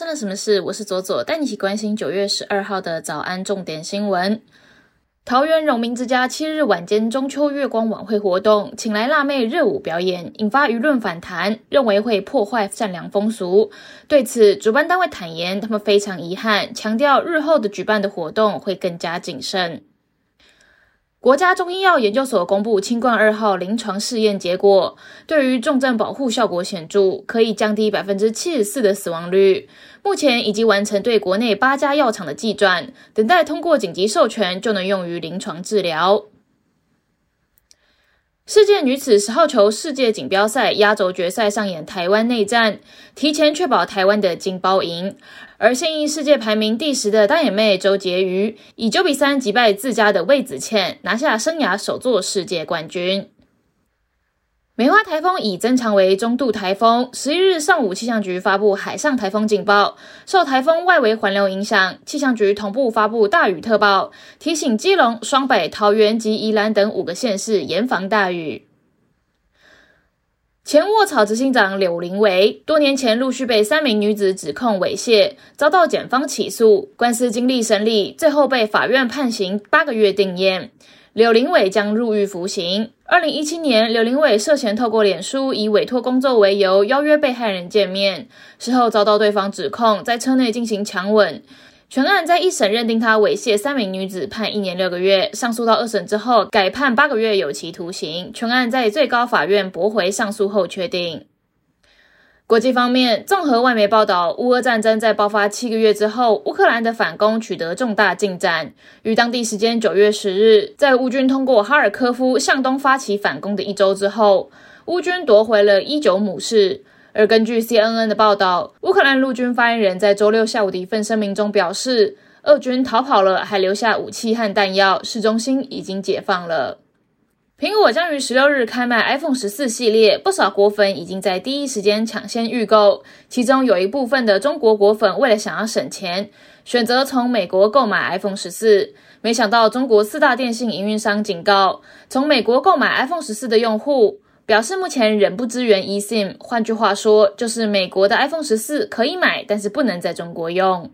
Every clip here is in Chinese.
生了什么事？我是左左，带你一起关心九月十二号的早安重点新闻。桃园荣民之家七日晚间中秋月光晚会活动，请来辣妹热舞表演，引发舆论反弹，认为会破坏善良风俗。对此，主办单位坦言，他们非常遗憾，强调日后的举办的活动会更加谨慎。国家中医药研究所公布清冠二号临床试验结果，对于重症保护效果显著，可以降低百分之七十四的死亡率。目前已经完成对国内八家药厂的计转，等待通过紧急授权就能用于临床治疗。世界女子十号球世界锦标赛压轴决赛上演台湾内战，提前确保台湾的金包银。而现役世界排名第十的大眼妹周婕妤，以九比三击败自家的魏子倩，拿下生涯首座世界冠军。梅花台风已增强为中度台风。十一日上午，气象局发布海上台风警报，受台风外围环流影响，气象局同步发布大雨特报，提醒基隆、双北、桃园及宜兰等五个县市严防大雨。前卧草执行长柳林维多年前陆续被三名女子指控猥亵，遭到检方起诉，官司经历审理，最后被法院判刑八个月定谳。柳林伟将入狱服刑。二零一七年，柳林伟涉嫌透过脸书以委托工作为由邀约被害人见面，事后遭到对方指控在车内进行强吻。全案在一审认定他猥亵三名女子，判一年六个月。上诉到二审之后，改判八个月有期徒刑。全案在最高法院驳回上诉后确定。国际方面，综合外媒报道，乌俄战争在爆发七个月之后，乌克兰的反攻取得重大进展。于当地时间九月十日，在乌军通过哈尔科夫向东发起反攻的一周之后，乌军夺回了伊久姆市。而根据 CNN 的报道，乌克兰陆军发言人在周六下午的一份声明中表示，俄军逃跑了，还留下武器和弹药，市中心已经解放了。苹果将于十六日开卖 iPhone 十四系列，不少果粉已经在第一时间抢先预购。其中有一部分的中国果粉为了想要省钱，选择从美国购买 iPhone 十四。没想到中国四大电信营运商警告，从美国购买 iPhone 十四的用户表示，目前仍不支援 eSIM。换句话说，就是美国的 iPhone 十四可以买，但是不能在中国用。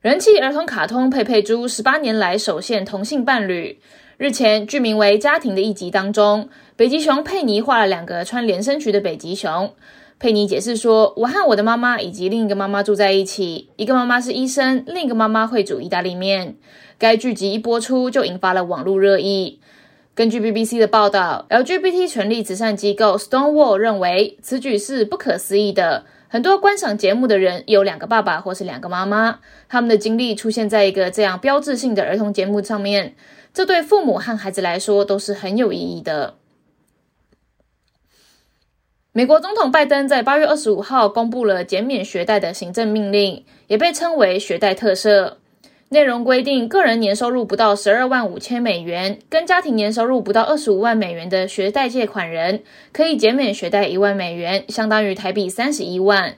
人气儿童卡通佩佩猪十八年来首现同性伴侣。日前，剧名为《家庭》的一集当中，北极熊佩妮画了两个穿连身裙的北极熊。佩妮解释说：“我和我的妈妈以及另一个妈妈住在一起，一个妈妈是医生，另一个妈妈会煮意大利面。”该剧集一播出就引发了网络热议。根据 BBC 的报道，LGBT 权利慈善机构 Stonewall 认为此举是不可思议的。很多观赏节目的人有两个爸爸或是两个妈妈，他们的经历出现在一个这样标志性的儿童节目上面。这对父母和孩子来说都是很有意义的。美国总统拜登在八月二十五号公布了减免学贷的行政命令，也被称为学贷特赦。内容规定，个人年收入不到十二万五千美元，跟家庭年收入不到二十五万美元的学贷借款人，可以减免学贷一万美元，相当于台币三十一万。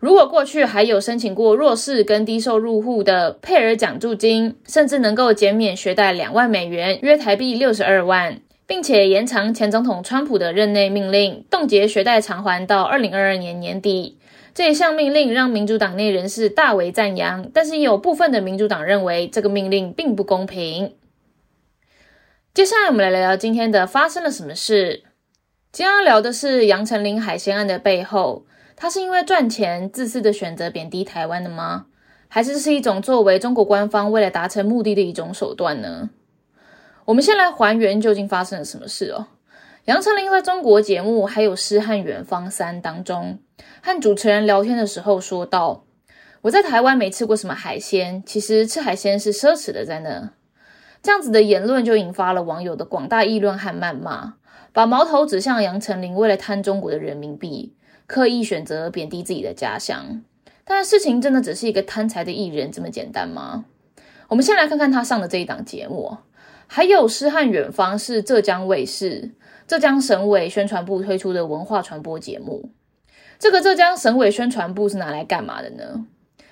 如果过去还有申请过弱势跟低收入户的配额奖助金，甚至能够减免学贷两万美元，约台币六十二万，并且延长前总统川普的任内命令，冻结学贷偿还到二零二二年年底。这一项命令让民主党内人士大为赞扬，但是也有部分的民主党认为这个命令并不公平。接下来我们来聊聊今天的发生了什么事。今天要聊的是杨丞琳海鲜案的背后。他是因为赚钱自私的选择贬低台湾的吗？还是是一种作为中国官方为了达成目的的一种手段呢？我们先来还原究竟发生了什么事哦。杨丞琳在中国节目还有《诗和远方三》当中，和主持人聊天的时候说道：“我在台湾没吃过什么海鲜，其实吃海鲜是奢侈的，在那。”这样子的言论就引发了网友的广大议论和谩骂，把矛头指向杨丞琳为了贪中国的人民币。刻意选择贬低自己的家乡，但事情真的只是一个贪财的艺人这么简单吗？我们先来看看他上的这一档节目，还有《诗和远方》是浙江卫视、浙江省委宣传部推出的文化传播节目。这个浙江省委宣传部是拿来干嘛的呢？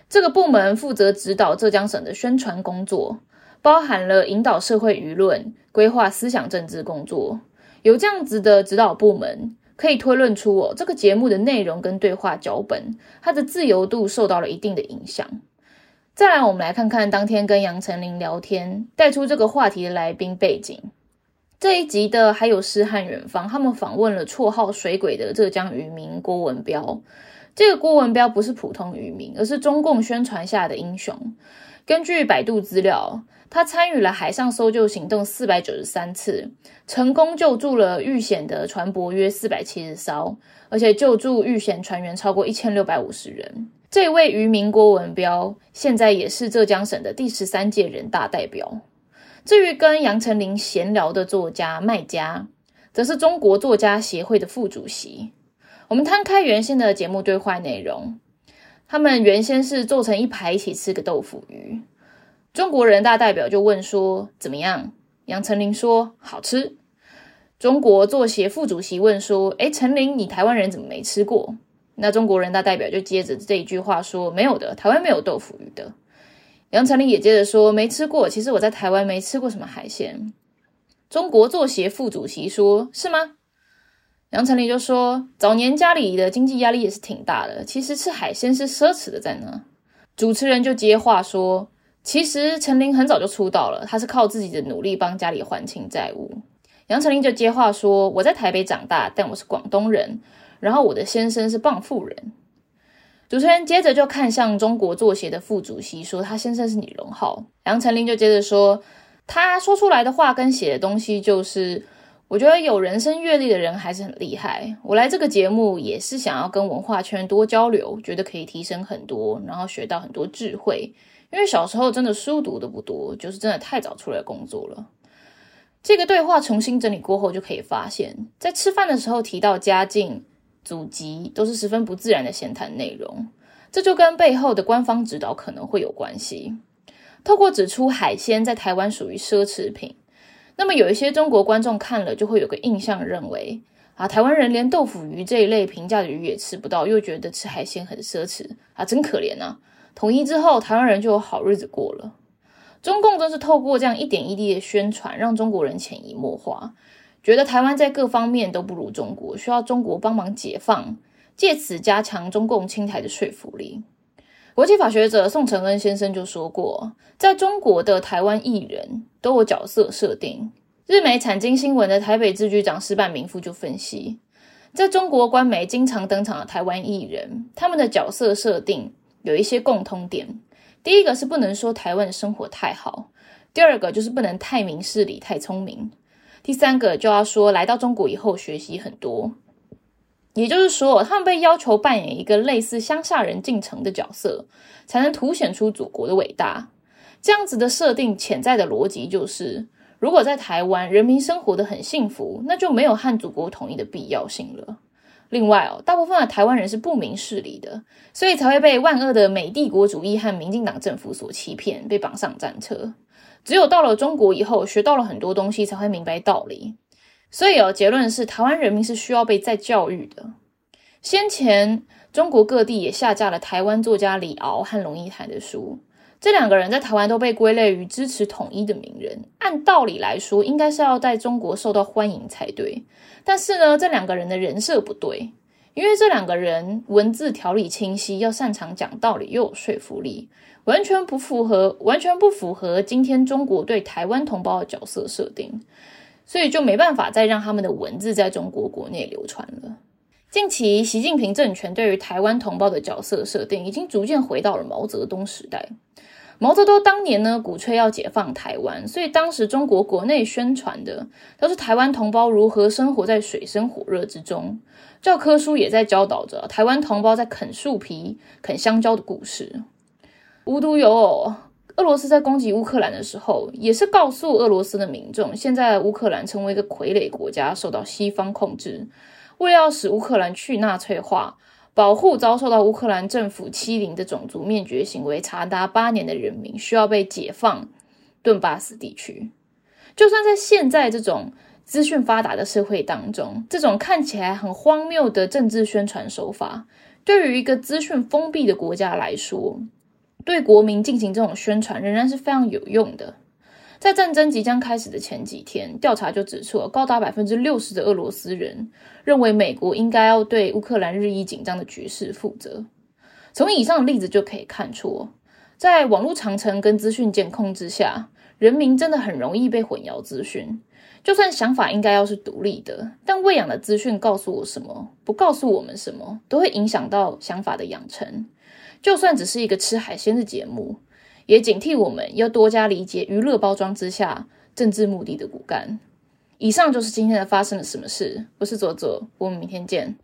这个部门负责指导浙江省的宣传工作，包含了引导社会舆论、规划思想政治工作。有这样子的指导部门。可以推论出哦，这个节目的内容跟对话脚本，它的自由度受到了一定的影响。再来，我们来看看当天跟杨丞琳聊天带出这个话题的来宾背景。这一集的还有诗和远方，他们访问了绰号“水鬼”的浙江渔民郭文彪。这个郭文彪不是普通渔民，而是中共宣传下的英雄。根据百度资料，他参与了海上搜救行动四百九十三次，成功救助了遇险的船舶约四百七十艘，而且救助遇险船员超过一千六百五十人。这位渔民郭文彪，现在也是浙江省的第十三届人大代表。至于跟杨丞琳闲聊的作家麦家，则是中国作家协会的副主席。我们摊开原先的节目对话内容，他们原先是坐成一排一起吃个豆腐鱼。中国人大代表就问说：“怎么样？”杨丞琳说：“好吃。”中国作协副主席问说：“哎，丞琳，你台湾人怎么没吃过？”那中国人大代表就接着这一句话说：“没有的，台湾没有豆腐鱼的。”杨丞琳也接着说：“没吃过，其实我在台湾没吃过什么海鲜。”中国作协副主席说：“是吗？”杨丞琳就说：“早年家里的经济压力也是挺大的，其实吃海鲜是奢侈的，在呢。”主持人就接话说：“其实陈琳很早就出道了，她是靠自己的努力帮家里还清债务。”杨丞琳就接话说：“我在台北长大，但我是广东人。”然后我的先生是傍富人。主持人接着就看向中国作协的副主席，说他先生是李荣浩。杨丞琳就接着说，他说出来的话跟写的东西，就是我觉得有人生阅历的人还是很厉害。我来这个节目也是想要跟文化圈多交流，觉得可以提升很多，然后学到很多智慧。因为小时候真的书读的不多，就是真的太早出来工作了。这个对话重新整理过后，就可以发现，在吃饭的时候提到家境。祖籍都是十分不自然的闲谈内容，这就跟背后的官方指导可能会有关系。透过指出海鲜在台湾属于奢侈品，那么有一些中国观众看了就会有个印象，认为啊，台湾人连豆腐鱼这一类平价的鱼也吃不到，又觉得吃海鲜很奢侈啊，真可怜啊！统一之后，台湾人就有好日子过了。中共真是透过这样一点一滴的宣传，让中国人潜移默化。觉得台湾在各方面都不如中国，需要中国帮忙解放，借此加强中共清台的说服力。国际法学者宋承恩先生就说过，在中国的台湾艺人都有角色设定。日媒产经新闻的台北支局长石板明夫就分析，在中国官媒经常登场的台湾艺人，他们的角色设定有一些共通点。第一个是不能说台湾的生活太好，第二个就是不能太明事理、太聪明。第三个就要说，来到中国以后学习很多，也就是说，他们被要求扮演一个类似乡下人进城的角色，才能凸显出祖国的伟大。这样子的设定潜在的逻辑就是，如果在台湾人民生活的很幸福，那就没有和祖国统一的必要性了。另外哦，大部分的台湾人是不明事理的，所以才会被万恶的美帝国主义和民进党政府所欺骗，被绑上战车。只有到了中国以后，学到了很多东西，才会明白道理。所以哦，结论是台湾人民是需要被再教育的。先前中国各地也下架了台湾作家李敖和龙应台的书，这两个人在台湾都被归类于支持统一的名人。按道理来说，应该是要在中国受到欢迎才对。但是呢，这两个人的人设不对，因为这两个人文字条理清晰，要擅长讲道理，又有说服力。完全不符合，完全不符合今天中国对台湾同胞的角色设定，所以就没办法再让他们的文字在中国国内流传了。近期，习近平政权对于台湾同胞的角色设定，已经逐渐回到了毛泽东时代。毛泽东当年呢，鼓吹要解放台湾，所以当时中国国内宣传的都是台湾同胞如何生活在水深火热之中，教科书也在教导着台湾同胞在啃树皮、啃香蕉的故事。无独有偶，俄罗斯在攻击乌克兰的时候，也是告诉俄罗斯的民众，现在乌克兰成为一个傀儡国家，受到西方控制。为了要使乌克兰去纳粹化，保护遭受到乌克兰政府欺凌的种族灭绝行为长达八年的人民，需要被解放顿巴斯地区。就算在现在这种资讯发达的社会当中，这种看起来很荒谬的政治宣传手法，对于一个资讯封闭的国家来说，对国民进行这种宣传仍然是非常有用的。在战争即将开始的前几天，调查就指出，高达百分之六十的俄罗斯人认为美国应该要对乌克兰日益紧张的局势负责。从以上的例子就可以看出，在网络长城跟资讯监控之下，人民真的很容易被混淆资讯。就算想法应该要是独立的，但喂养的资讯告诉我什么，不告诉我们什么，都会影响到想法的养成。就算只是一个吃海鲜的节目。也警惕我们要多加理解娱乐包装之下政治目的的骨干。以上就是今天的发生了什么事。我是左左，我们明天见。